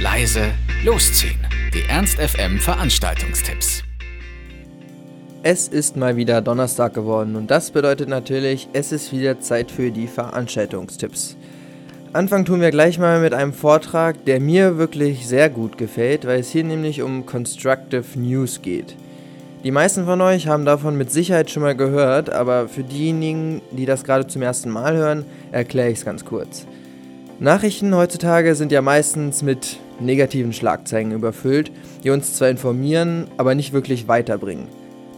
leise, losziehen. Die Ernst FM Veranstaltungstipps. Es ist mal wieder Donnerstag geworden und das bedeutet natürlich, es ist wieder Zeit für die Veranstaltungstipps. Anfangen tun wir gleich mal mit einem Vortrag, der mir wirklich sehr gut gefällt, weil es hier nämlich um Constructive News geht. Die meisten von euch haben davon mit Sicherheit schon mal gehört, aber für diejenigen, die das gerade zum ersten Mal hören, erkläre ich es ganz kurz. Nachrichten heutzutage sind ja meistens mit negativen Schlagzeilen überfüllt, die uns zwar informieren, aber nicht wirklich weiterbringen.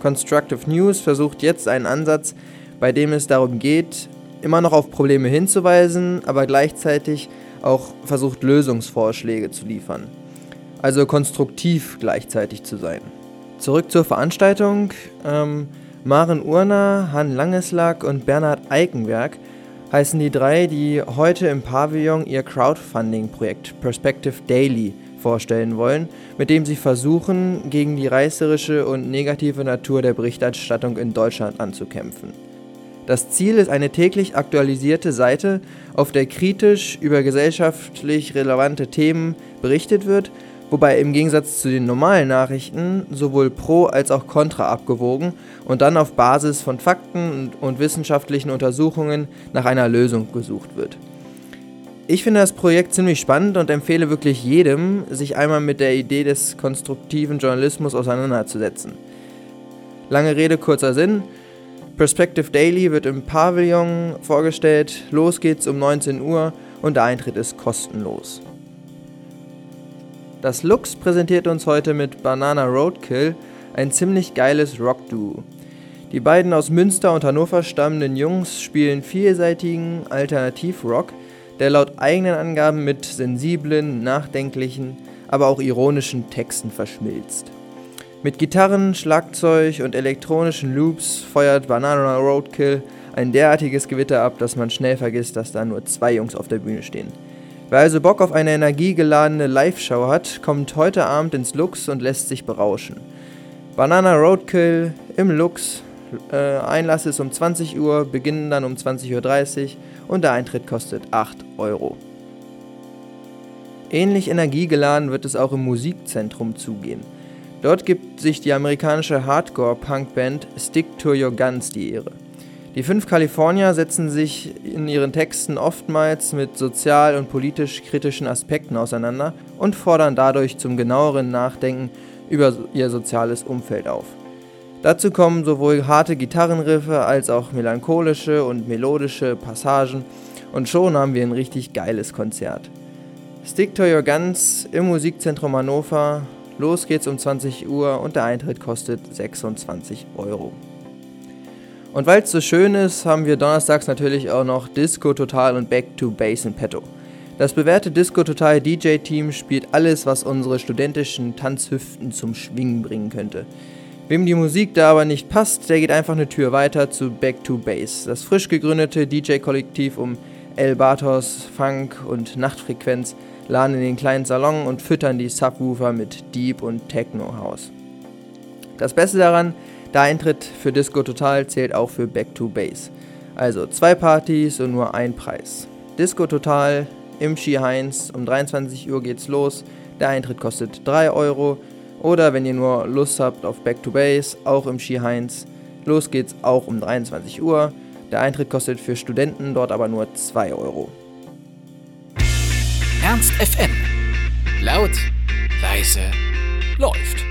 Constructive News versucht jetzt einen Ansatz, bei dem es darum geht, immer noch auf Probleme hinzuweisen, aber gleichzeitig auch versucht Lösungsvorschläge zu liefern. Also konstruktiv gleichzeitig zu sein. Zurück zur Veranstaltung. Ähm, Maren Urner, Han Langeslack und Bernhard Eikenberg heißen die drei, die heute im Pavillon ihr Crowdfunding-Projekt Perspective Daily vorstellen wollen, mit dem sie versuchen, gegen die reißerische und negative Natur der Berichterstattung in Deutschland anzukämpfen. Das Ziel ist eine täglich aktualisierte Seite, auf der kritisch über gesellschaftlich relevante Themen berichtet wird, wobei im Gegensatz zu den normalen Nachrichten sowohl pro als auch contra abgewogen und dann auf Basis von Fakten und wissenschaftlichen Untersuchungen nach einer Lösung gesucht wird. Ich finde das Projekt ziemlich spannend und empfehle wirklich jedem, sich einmal mit der Idee des konstruktiven Journalismus auseinanderzusetzen. Lange Rede, kurzer Sinn. Perspective Daily wird im Pavillon vorgestellt. Los geht's um 19 Uhr und der Eintritt ist kostenlos. Das Lux präsentiert uns heute mit Banana Roadkill ein ziemlich geiles Rock-Duo. Die beiden aus Münster und Hannover stammenden Jungs spielen vielseitigen Alternativ-Rock, der laut eigenen Angaben mit sensiblen, nachdenklichen, aber auch ironischen Texten verschmilzt. Mit Gitarren, Schlagzeug und elektronischen Loops feuert Banana Roadkill ein derartiges Gewitter ab, dass man schnell vergisst, dass da nur zwei Jungs auf der Bühne stehen. Wer also Bock auf eine energiegeladene Live-Show hat, kommt heute Abend ins Lux und lässt sich berauschen. Banana Roadkill im Lux. Äh, Einlass ist um 20 Uhr, beginnen dann um 20.30 Uhr und der Eintritt kostet 8 Euro. Ähnlich energiegeladen wird es auch im Musikzentrum zugehen. Dort gibt sich die amerikanische Hardcore-Punk-Band Stick to Your Guns die Ehre. Die fünf Kalifornier setzen sich in ihren Texten oftmals mit sozial und politisch kritischen Aspekten auseinander und fordern dadurch zum genaueren Nachdenken über ihr soziales Umfeld auf. Dazu kommen sowohl harte Gitarrenriffe als auch melancholische und melodische Passagen und schon haben wir ein richtig geiles Konzert. Stick to Your Guns im Musikzentrum Hannover Los geht's um 20 Uhr und der Eintritt kostet 26 Euro. Und weil es so schön ist, haben wir donnerstags natürlich auch noch Disco Total und Back to Base in petto. Das bewährte Disco Total DJ-Team spielt alles, was unsere studentischen Tanzhüften zum Schwingen bringen könnte. Wem die Musik da aber nicht passt, der geht einfach eine Tür weiter zu Back to Base, das frisch gegründete DJ-Kollektiv um El Bartos, Funk und Nachtfrequenz, laden in den kleinen Salon und füttern die Subwoofer mit Deep und Techno House. Das Beste daran, der Eintritt für Disco Total zählt auch für Back to Base. Also zwei Partys und nur ein Preis. Disco Total im Ski Heinz, um 23 Uhr geht's los. Der Eintritt kostet 3 Euro. Oder wenn ihr nur Lust habt auf Back to Base, auch im Ski Heinz. Los geht's auch um 23 Uhr. Der Eintritt kostet für Studenten dort aber nur 2 Euro. Ernst FM. Laut, leise, läuft.